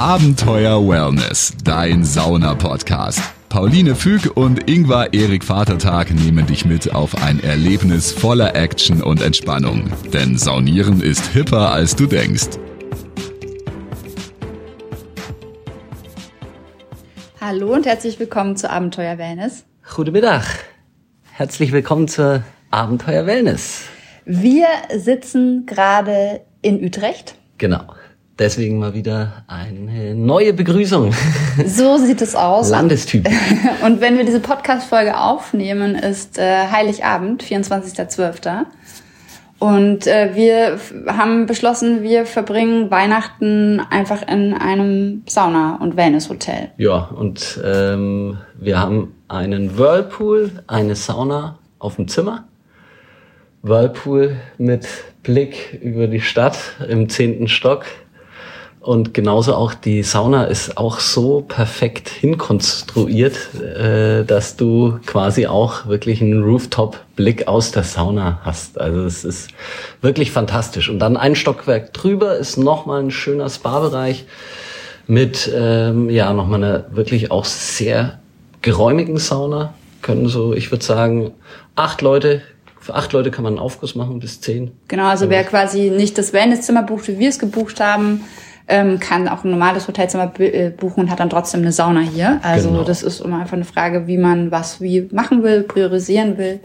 Abenteuer Wellness, dein Sauna-Podcast. Pauline Füg und Ingvar Erik Vatertag nehmen dich mit auf ein Erlebnis voller Action und Entspannung. Denn Saunieren ist hipper, als du denkst. Hallo und herzlich willkommen zu Abenteuer Wellness. Guten Mittag. Herzlich willkommen zur Abenteuer Wellness. Wir sitzen gerade in Utrecht. Genau. Deswegen mal wieder eine neue Begrüßung. So sieht es aus. Landestyp. Und wenn wir diese Podcast-Folge aufnehmen, ist äh, Heiligabend, 24.12. Und äh, wir haben beschlossen, wir verbringen Weihnachten einfach in einem Sauna- und Wellness-Hotel. Ja, und ähm, wir haben einen Whirlpool, eine Sauna auf dem Zimmer. Whirlpool mit Blick über die Stadt im zehnten Stock. Und genauso auch die Sauna ist auch so perfekt hinkonstruiert, äh, dass du quasi auch wirklich einen Rooftop-Blick aus der Sauna hast. Also es ist wirklich fantastisch. Und dann ein Stockwerk drüber ist nochmal ein schöner Spa-Bereich mit ähm, ja nochmal einer wirklich auch sehr geräumigen Sauna. Können so, ich würde sagen, acht Leute für acht Leute kann man einen Aufguss machen, bis zehn. Genau, also wer quasi nicht das Wellnesszimmer bucht, wie wir es gebucht haben, ähm, kann auch ein normales Hotelzimmer äh, buchen und hat dann trotzdem eine Sauna hier. Also Genau. das ist immer einfach eine Frage, wie man was wie machen will, priorisieren will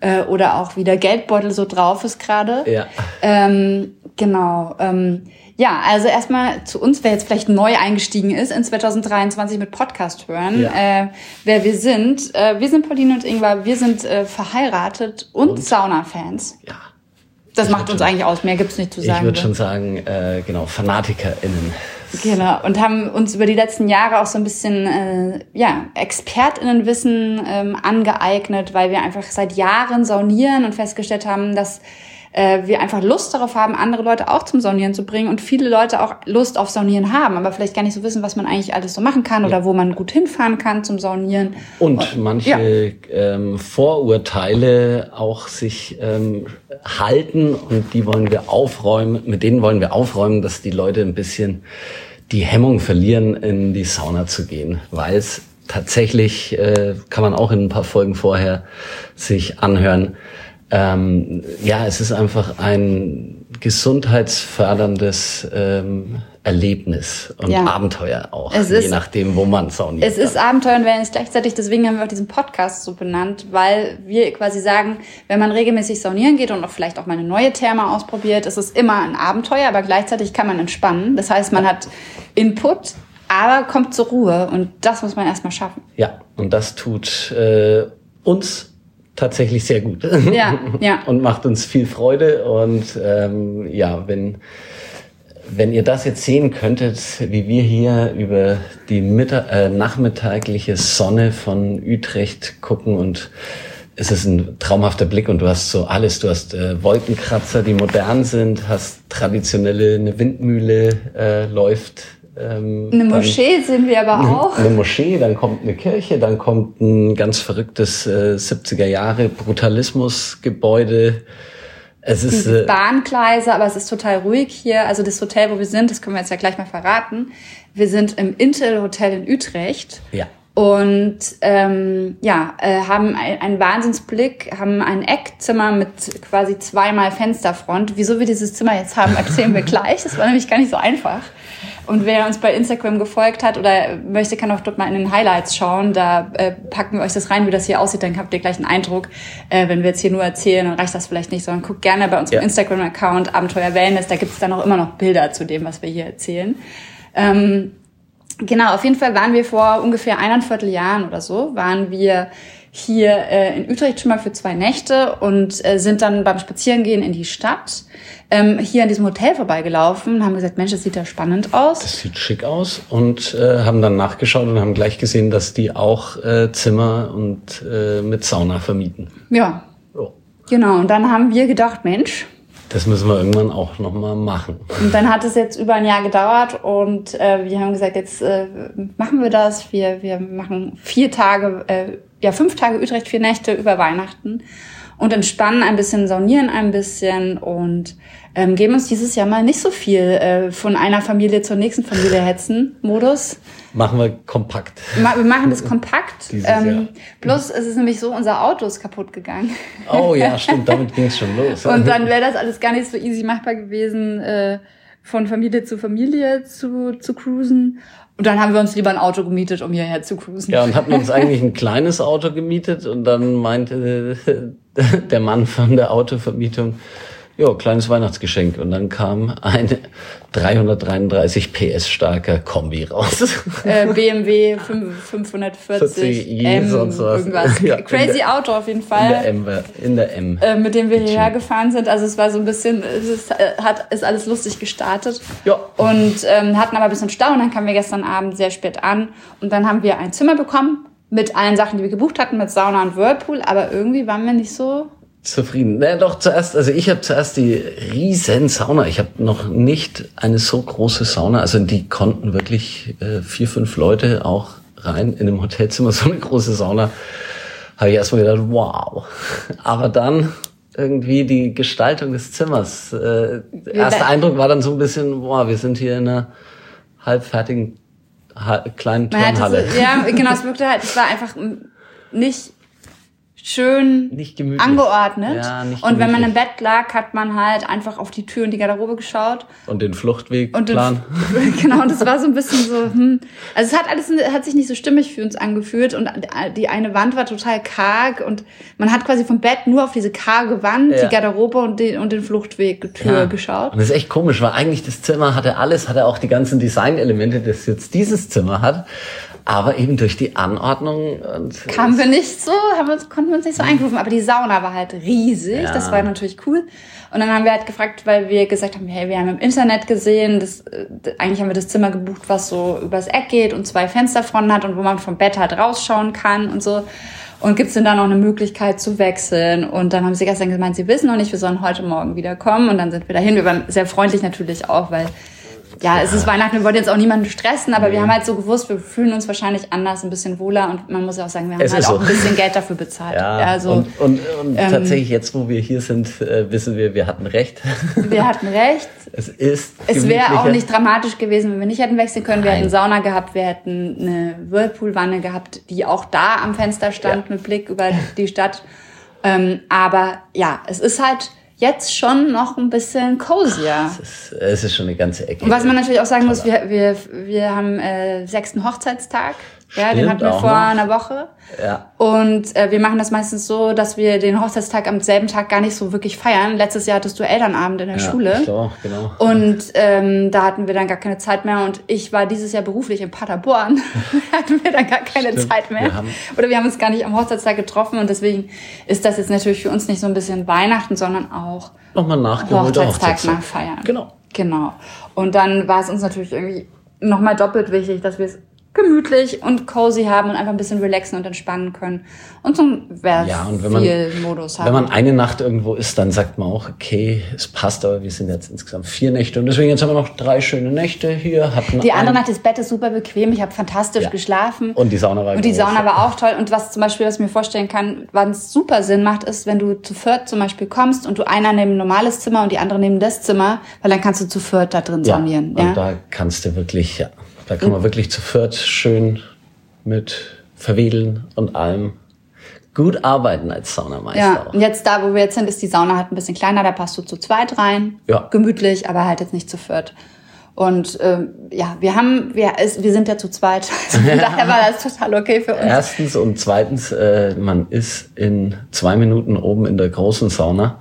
äh, oder auch wie der Geldbeutel so drauf ist gerade. Ja. Ähm, genau. Ähm, ja, also erstmal zu uns, wer jetzt vielleicht neu eingestiegen ist in 2023 mit Podcast hören, Ja. äh, wer wir sind. Äh, wir sind Pauline und Ingvar, wir sind äh, verheiratet und, Sauna-Fans. Ja. Das Ich macht uns eigentlich aus, mehr gibt's nicht zu Ich sagen. würde schon sagen, äh, genau, FanatikerInnen. Genau, und haben uns über die letzten Jahre auch so ein bisschen äh, ja, ExpertInnenwissen ähm, angeeignet, weil wir einfach seit Jahren saunieren und festgestellt haben, dass äh, wir einfach Lust darauf haben, andere Leute auch zum Saunieren zu bringen und viele Leute auch Lust auf Saunieren haben, aber vielleicht gar nicht so wissen, was man eigentlich alles so machen kann oder wo man gut hinfahren kann zum Saunieren. Und manche Ja. ähm, Vorurteile auch sich ähm, halten und die wollen wir aufräumen, mit denen wollen wir aufräumen, dass die Leute ein bisschen die Hemmung verlieren, in die Sauna zu gehen, weil es tatsächlich, äh, kann man auch in ein paar Folgen vorher sich anhören, ähm, ja, es ist einfach ein gesundheitsförderndes ähm, Erlebnis und Ja. Abenteuer auch, Es je ist- nachdem, wo man sauniert. Es ist Abenteuer und Wellness gleichzeitig, deswegen haben wir auch diesen Podcast so benannt, weil wir quasi sagen, wenn man regelmäßig saunieren geht und auch vielleicht auch mal eine neue Therme ausprobiert, ist es immer ein Abenteuer, aber gleichzeitig kann man entspannen. Das heißt, man hat Input, aber kommt zur Ruhe und das muss man erstmal schaffen. Ja, und das tut äh, uns tatsächlich sehr gut. Ja, ja. und macht uns viel Freude. Und ähm, ja, wenn, wenn ihr das jetzt sehen könntet, wie wir hier über die Mittag, äh, nachmittagliche Sonne von Utrecht gucken und es ist ein traumhafter Blick und du hast so alles. Du hast äh, Wolkenkratzer, die modern sind, hast traditionelle, eine Windmühle äh, läuft. Ähm, Eine dann- Moschee sehen wir aber auch. eine Moschee, dann kommt eine Kirche, dann kommt ein ganz verrücktes äh, 70er Jahre Brutalismusgebäude. Es ist äh, Bahngleise, aber es ist total ruhig hier. Also das Hotel, wo wir sind, das können wir jetzt ja gleich mal verraten. Wir sind im Intel Hotel in Utrecht. ja Und ähm, ja, äh, haben ein- einen Wahnsinnsblick, haben ein Eckzimmer mit quasi zweimal Fensterfront. Wieso wir dieses Zimmer jetzt haben, erzählen wir gleich. Das war nämlich gar nicht so einfach. Und wer uns bei Instagram gefolgt hat oder möchte, kann auch dort mal in den Highlights schauen. Da äh, packen wir euch das rein, wie das hier aussieht. Dann habt ihr gleich einen Eindruck. Äh, wenn wir jetzt hier nur erzählen, dann reicht das vielleicht nicht, sondern guckt gerne bei unserem Ja. Instagram-Account Abenteuer Wellness. Da gibt es dann auch immer noch Bilder zu dem, was wir hier erzählen. Ähm, Genau, auf jeden Fall waren wir vor ungefähr eineinviertel Jahren oder so, waren wir hier äh, in Utrecht schon mal für zwei Nächte und äh, sind dann beim Spazierengehen in die Stadt ähm, hier an diesem Hotel vorbeigelaufen und haben gesagt, Mensch, das sieht ja spannend aus. das sieht schick aus und äh, haben dann nachgeschaut und haben gleich gesehen, dass die auch äh, Zimmer und äh, mit Sauna vermieten. Ja, Oh, genau. Und dann haben wir gedacht, Mensch, das müssen wir irgendwann auch noch mal machen. Und dann hat es jetzt über ein Jahr gedauert und äh, wir haben gesagt, jetzt äh, machen wir das. Wir, wir machen vier Tage, äh, ja fünf Tage Utrecht, vier Nächte über Weihnachten und entspannen ein bisschen, saunieren ein bisschen und ähm, geben uns dieses Jahr mal nicht so viel äh, von einer Familie zur nächsten Familie hetzen Modus. Machen wir kompakt. Ma wir machen das kompakt. Dieses ähm, plus es ist nämlich so, unser Auto ist kaputt gegangen. Oh ja, stimmt, damit ging es schon los. Und dann wäre das alles gar nicht so easy machbar gewesen, äh, von Familie zu Familie zu, zu cruisen. Und dann haben wir uns lieber ein Auto gemietet, um hierher zu cruisen. Ja, und hatten uns eigentlich ein kleines Auto gemietet und dann meinte der Mann von der Autovermietung, ja, kleines Weihnachtsgeschenk. Und dann kam ein 333 PS starker Kombi raus. Äh, BMW 5, 540 40i, M, sonst was. irgendwas. Ja, in Crazy der- Auto auf jeden In Fall. der M, in der M. äh, mit dem wir hierher gefahren sind. Also es war so ein bisschen, es ist, äh, hat, ist alles lustig gestartet. Ja. Und ähm, hatten aber ein bisschen Stau und dann kamen wir gestern Abend sehr spät an und dann haben wir ein Zimmer bekommen mit allen Sachen, die wir gebucht hatten, mit Sauna und Whirlpool, aber irgendwie waren wir nicht so Zufrieden. Na doch, zuerst, also ich habe zuerst die riesen Sauna. Ich habe noch nicht eine so große Sauna. Also die konnten wirklich äh, vier, fünf Leute auch rein in einem Hotelzimmer. So eine große Sauna. Habe ich erstmal gedacht, wow. Aber dann irgendwie die Gestaltung des Zimmers. Äh, erster Eindruck war dann so ein bisschen, wow, wir sind hier in einer halbfertigen ha kleinen Turnhalle. so, ja, genau, es wirkte halt, es war einfach nicht schön Nicht gemütlich. angeordnet. Ja, nicht und wenn man im Bett lag, hat man halt einfach auf die Tür und die Garderobe geschaut. Und den Fluchtweg Und den- plan. genau, und das war so ein bisschen so, hm. Also es hat alles, hat sich nicht so stimmig für uns angefühlt und die eine Wand war total karg und man hat quasi vom Bett nur auf diese karge Wand, Ja. die Garderobe und den, und den Fluchtweg Tür Ja. geschaut. Und das ist echt komisch, weil eigentlich das Zimmer hatte alles, hatte auch die ganzen Designelemente, das jetzt dieses Zimmer hat. Aber eben durch die Anordnung und Kamen wir nicht so, haben wir, konnten wir uns nicht so eingrufen. Aber die Sauna war halt riesig. Ja. Das war natürlich cool. Und dann haben wir halt gefragt, weil wir gesagt haben, hey, wir haben im Internet gesehen, das, äh, eigentlich haben wir das Zimmer gebucht, was so übers Eck geht und zwei Fensterfronten hat und wo man vom Bett halt rausschauen kann und so. Und gibt's denn da noch eine Möglichkeit zu wechseln? Und dann haben sie gestern gemeint, sie wissen noch nicht, wir sollen heute Morgen wieder kommen. Und dann sind wir dahin. Wir waren sehr freundlich natürlich auch, weil ja, es ist Weihnachten, wir wollten jetzt auch niemanden stressen, aber wir haben halt so gewusst, wir fühlen uns wahrscheinlich anders, ein bisschen wohler und man muss ja auch sagen, wir haben Es halt auch so. ein bisschen Geld dafür bezahlt. ja, Ja, also und, und, und ähm, tatsächlich jetzt, wo wir hier sind, äh, wissen wir, wir hatten recht. wir hatten recht. es ist Es wäre auch nicht dramatisch gewesen, wenn wir nicht hätten wechseln können. Wir Nein. hätten Sauna gehabt, wir hätten eine Whirlpool-Wanne gehabt, die auch da am Fenster stand Ja. mit Blick über die Stadt. Ähm, aber ja, es ist halt jetzt schon noch ein bisschen cozier. es, ist, es ist schon eine ganze Ecke. Und was man natürlich auch sagen muss, wir, wir, wir haben äh, sechsten Hochzeitstag. Ja, den Stimmt hatten wir vor noch. einer Woche. ja. Und äh, wir machen das meistens so, dass wir den Hochzeitstag am selben Tag gar nicht so wirklich feiern. Letztes Jahr hattest du Elternabend in der ja, Schule. Auch, genau. Und ähm, da hatten wir dann gar keine Zeit mehr. Und ich war dieses Jahr beruflich in Paderborn. da hatten wir dann gar keine Stimmt. Zeit mehr. Wir haben- Oder wir haben uns gar nicht am Hochzeitstag getroffen. Und deswegen ist das jetzt natürlich für uns nicht so ein bisschen Weihnachten, sondern auch Nochmal nachgeholt. Hochzeitstag nachfeiern. Genau. Genau. Und dann war es uns natürlich irgendwie nochmal doppelt wichtig, dass wir es gemütlich und cozy haben und einfach ein bisschen relaxen und entspannen können. Und so ein Ja, und wenn man, Modus haben. wenn man eine Nacht irgendwo ist, dann sagt man auch, okay, es passt, aber wir sind jetzt insgesamt vier Nächte und deswegen jetzt haben wir noch drei schöne Nächte hier. Hatten die andere Nacht, das Bett ist super bequem. Ich habe fantastisch Ja. geschlafen. Und die Sauna war Und die. Sauna war auch toll. Und was zum Beispiel, was ich mir vorstellen kann, wann es super Sinn macht, ist, wenn du zu viert zum Beispiel kommst und du einer neben ein normales Zimmer und die andere neben das Zimmer, weil dann kannst du zu viert da drin ja, saunieren. und Ja? da kannst du wirklich, ja, da kann man wirklich zu viert schön mit Verwedeln und allem gut arbeiten als Saunameister Ja, auch. und jetzt da, wo wir jetzt sind, ist die Sauna halt ein bisschen kleiner, da passt du zu zweit rein. Ja. Gemütlich, aber halt jetzt nicht zu viert. Und ähm, ja, wir haben, wir, es, wir sind ja zu zweit. Also von daher war das total okay für uns. Erstens und zweitens, äh, man ist in zwei Minuten oben in der großen Sauna.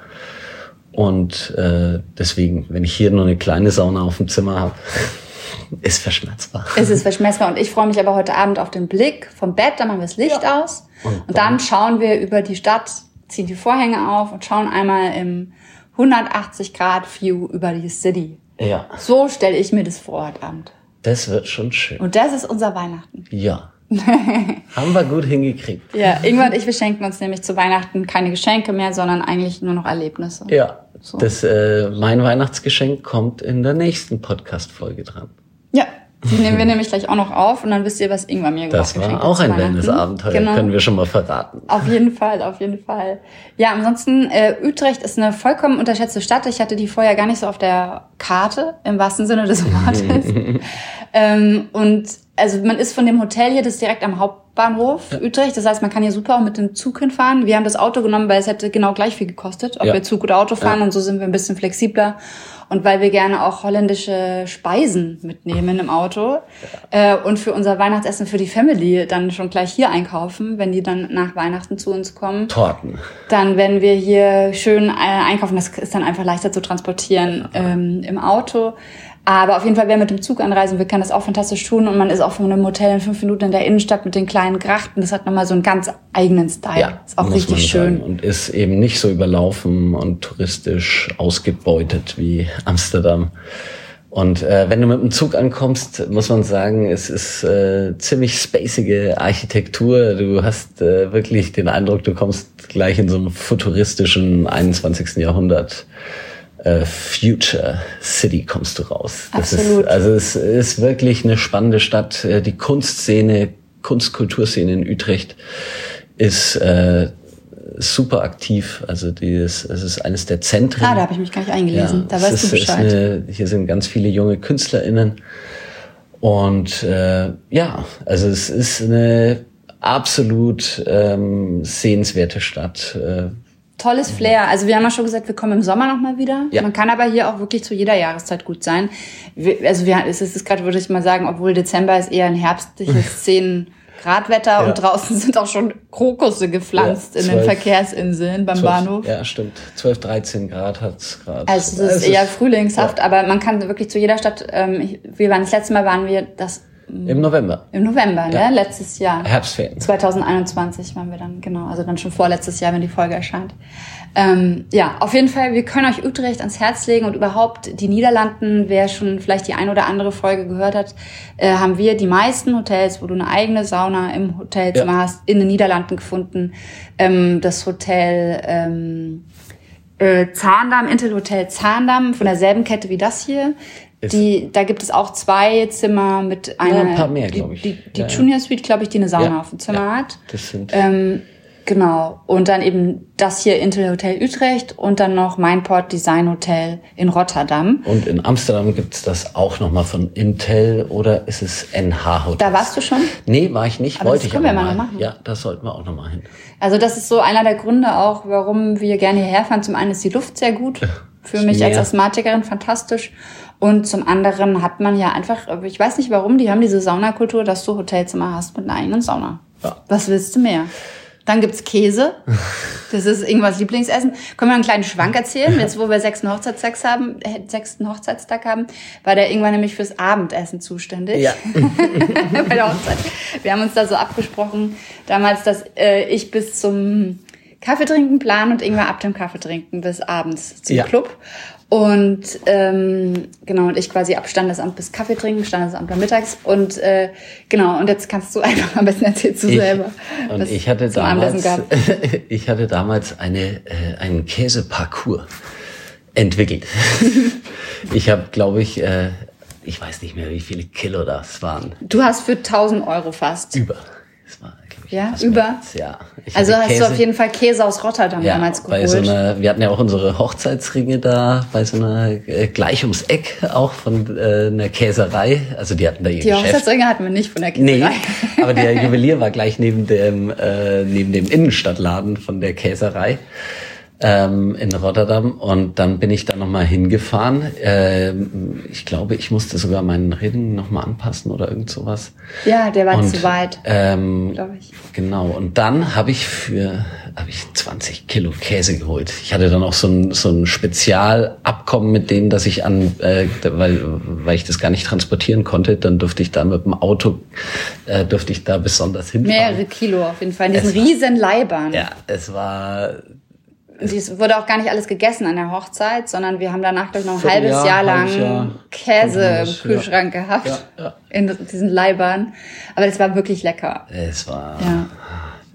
Und äh, deswegen, wenn ich hier nur eine kleine Sauna auf dem Zimmer habe, ist verschmerzbar. Es ist verschmessbar und ich freue mich aber heute Abend auf den Blick vom Bett, dann machen wir das Licht aus und, dann schauen wir über die Stadt, ziehen die Vorhänge auf und schauen einmal im 180 Grad View über die City. Ja, So stelle ich mir das vor heute Abend. das wird schon schön. Und das ist unser Weihnachten. Ja. Haben wir gut hingekriegt. Ja, Ingwer und ich, wir schenken uns nämlich zu Weihnachten keine Geschenke mehr, sondern eigentlich nur noch Erlebnisse. Ja. So. Das, äh, mein Weihnachtsgeschenk kommt in der nächsten Podcast-Folge dran. Ja, Die nehmen wir nämlich gleich auch noch auf und dann wisst ihr, was Ingwer mir Das geschenkt war hat auch ein Weihnachten. Wellness-Abenteuer, Genau. können wir schon mal verraten. Auf jeden Fall, auf jeden Fall. Ja, ansonsten, äh, Utrecht ist eine vollkommen unterschätzte Stadt. Ich hatte die vorher gar nicht so auf der Karte, im wahrsten Sinne des Wortes. ähm, und also man ist von dem Hotel hier, das ist direkt am Hauptbahnhof Utrecht. Das heißt, man kann hier super auch mit dem Zug hinfahren. Wir haben das Auto genommen, weil es hätte genau gleich viel gekostet, ob Ja. wir Zug oder Auto fahren. Und so sind wir ein bisschen flexibler. Und weil wir gerne auch holländische Speisen mitnehmen im Auto äh, und für unser Weihnachtsessen für die Family dann schon gleich hier einkaufen, wenn die dann nach Weihnachten zu uns kommen, Torten. dann werden wir hier schön äh, einkaufen. Das ist dann einfach leichter zu transportieren ähm, im Auto. Aber auf jeden Fall, wer mit dem Zug anreisen will, kann das auch fantastisch tun. Und man ist auch von einem Hotel in fünf Minuten in der Innenstadt mit den kleinen Grachten. Das hat nochmal so einen ganz eigenen Style. ist auch richtig schön. Und ist eben nicht so überlaufen und touristisch ausgebeutet wie Amsterdam. Und äh, wenn du mit dem Zug ankommst, muss man sagen, es ist äh, ziemlich spacige Architektur. Du hast äh, wirklich den Eindruck, du kommst gleich in so einem futuristischen 21. Jahrhundert äh, Future City kommst du raus. Das Absolut. Ist, also es ist wirklich eine spannende Stadt. Äh, Die Kunstszene, Kunstkulturszene in Utrecht ist äh, super aktiv. Also dieses, es ist eines der Zentren. Ah, da habe ich mich gar nicht eingelesen. da es weißt ist, du ist Bescheid. Eine, hier sind ganz viele junge KünstlerInnen. Und äh, ja, also es ist eine absolut ähm, sehenswerte Stadt. Äh, Tolles Flair. Also wir haben ja schon gesagt, wir kommen im Sommer nochmal wieder. Ja. Man kann aber hier auch wirklich zu jeder Jahreszeit gut sein. Wir, also wir, es ist gerade, würde ich mal sagen, obwohl Dezember ist eher ein herbstliches 10 Grad Wetter Ja. und draußen sind auch schon Krokusse gepflanzt Ja, in den Verkehrsinseln beim 12, Bahnhof. Ja, stimmt. 12, 13 Grad hat's gerade. Also es ist eher frühlingshaft, aber man kann wirklich zu jeder Stadt, ähm, wir waren das letzte Mal waren wir das Im November. im November, Ja. ne? Letztes Jahr. Herbstferien. 2021 waren wir dann, genau, also dann schon vorletztes Jahr, wenn die Folge erscheint. Ähm, ja, auf jeden Fall, wir können euch Utrecht ans Herz legen und überhaupt die Niederlanden, wer schon vielleicht die ein oder andere Folge gehört hat, äh, haben wir die meisten Hotels, wo du eine eigene Sauna im Hotelzimmer Ja. hast, in den Niederlanden gefunden. Ähm, das Hotel ähm, äh, Zaandam, Intel Hotel Zaandam, von derselben Kette wie das hier. Die, da gibt es auch zwei Zimmer mit einer. ein paar mehr, die- glaub ich. Die, die Ja, ja. Junior Suite, glaube ich, die eine Sauna Ja, auf dem Zimmer ja. hat. Das sind Ähm, genau. Und dann eben das hier Intel Hotel Utrecht und dann noch Mindport Design Hotel in Rotterdam. und in Amsterdam gibt's das auch nochmal von Intel oder ist es NH Hotel? Da warst du schon? Nee, war ich nicht. Aber wollte das ich können aber wir mal mal. machen. Ja, das sollten wir auch nochmal hin. Also das ist so einer der Gründe auch, warum wir gerne hierher fahren. Zum einen ist die Luft sehr gut. Für mich als. Asthmatikerin fantastisch. Und zum anderen hat man ja einfach, ich weiß nicht warum, die haben diese Saunakultur, dass du Hotelzimmer hast mit einer eigenen Sauna. Ja. Was willst du mehr? Dann gibt's Käse. Das ist irgendwas Lieblingsessen. Können wir einen kleinen Schwank erzählen? Jetzt, wo wir sechsten Hochzeitstag haben, äh, sechsten Hochzeitstag haben, war der irgendwann nämlich fürs Abendessen zuständig. Ja. bei der Hochzeit. Wir haben uns da so abgesprochen damals, dass äh, ich bis zum Kaffeetrinken plan und irgendwann ab dem Kaffeetrinken bis abends zum Ja. Club. Und ähm, genau, und ich quasi ab Standesamt bis Kaffee trinken, Standesamt dann mittags. Und äh, genau, und jetzt kannst du einfach am besten erzählst du Ich- selber. Und ich hatte damals, ich hatte damals eine, äh, einen Käseparcours entwickelt. ich habe, glaube ich, äh, ich weiß nicht mehr, wie viele Kilo das waren. Du hast für 1000 Euro fast. Über. Das war, Ja, über? als- Ja. Ich Also hast du Käse- auf jeden Fall Käse aus Rotterdam ja, damals bei geholt. so einer, wir hatten ja auch unsere Hochzeitsringe da, bei so einer, äh, gleich ums Eck auch von äh, einer Käserei. Also die hatten da ihr die Geschäft. Hochzeitsringe hatten wir nicht von der Nee, Käserei. aber der Juwelier war gleich neben dem, äh, neben dem Innenstadtladen von der Käserei ähm, in Rotterdam. Und dann bin ich da nochmal hingefahren. Ähm, ich glaube, ich musste sogar meinen Ring nochmal anpassen oder irgend sowas. Ja, der war Und, zu weit, Ähm, glaube ich. Genau, und dann habe ich für hab ich 20 Kilo Käse geholt. Ich hatte dann auch so ein, so ein Spezialabkommen mit denen, dass ich an, äh, weil, weil ich das gar nicht transportieren konnte, dann durfte ich da mit dem Auto, äh, durfte ich da besonders hinfahren. Mehrere Kilo auf jeden Fall. In diesen Es riesen Leibern. Ja, es war es wurde auch gar nicht alles gegessen an der Hochzeit, sondern wir haben danach, glaube ich, noch ein halbes Vierteljahr, Jahr lang Jahr. Käse im Kontinuus, ja. Kühlschrank gehabt. Ja, ja. In diesen Leibern. Aber das war wirklich lecker. Es war. Ja.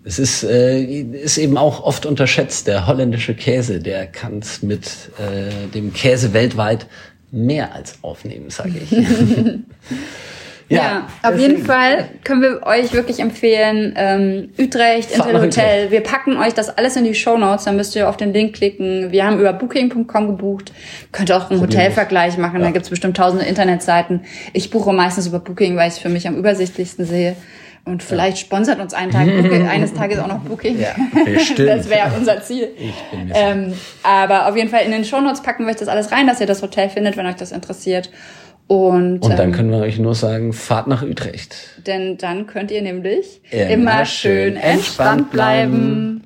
Es ist, äh, ist eben auch oft unterschätzt. Der holländische Käse, der kann es mit äh, dem Käse weltweit mehr als aufnehmen, sage ich. Ja, ja auf jeden Fall können wir euch wirklich empfehlen, ähm, Utrecht, Intel Hotel. Wir packen euch das alles in die Show Notes, dann müsst ihr auf den Link klicken. Wir haben über booking.com gebucht. Könnt ihr auch einen Hotelvergleich machen, ja. da gibt's bestimmt tausende Internetseiten. Ich buche meistens über Booking, weil ich es für mich am übersichtlichsten sehe. Und vielleicht sponsert uns einen Tag Booking, eines Tages auch noch Booking. Ja, bestimmt. das wäre unser Ziel. Ich bin ähm, aber auf jeden Fall in den Shownotes packen wir euch das alles rein, dass ihr das Hotel findet, wenn euch das interessiert. Und, und dann ähm, können wir euch nur sagen, fahrt nach Utrecht. Denn dann könnt ihr nämlich immer, immer schön entspannt bleiben.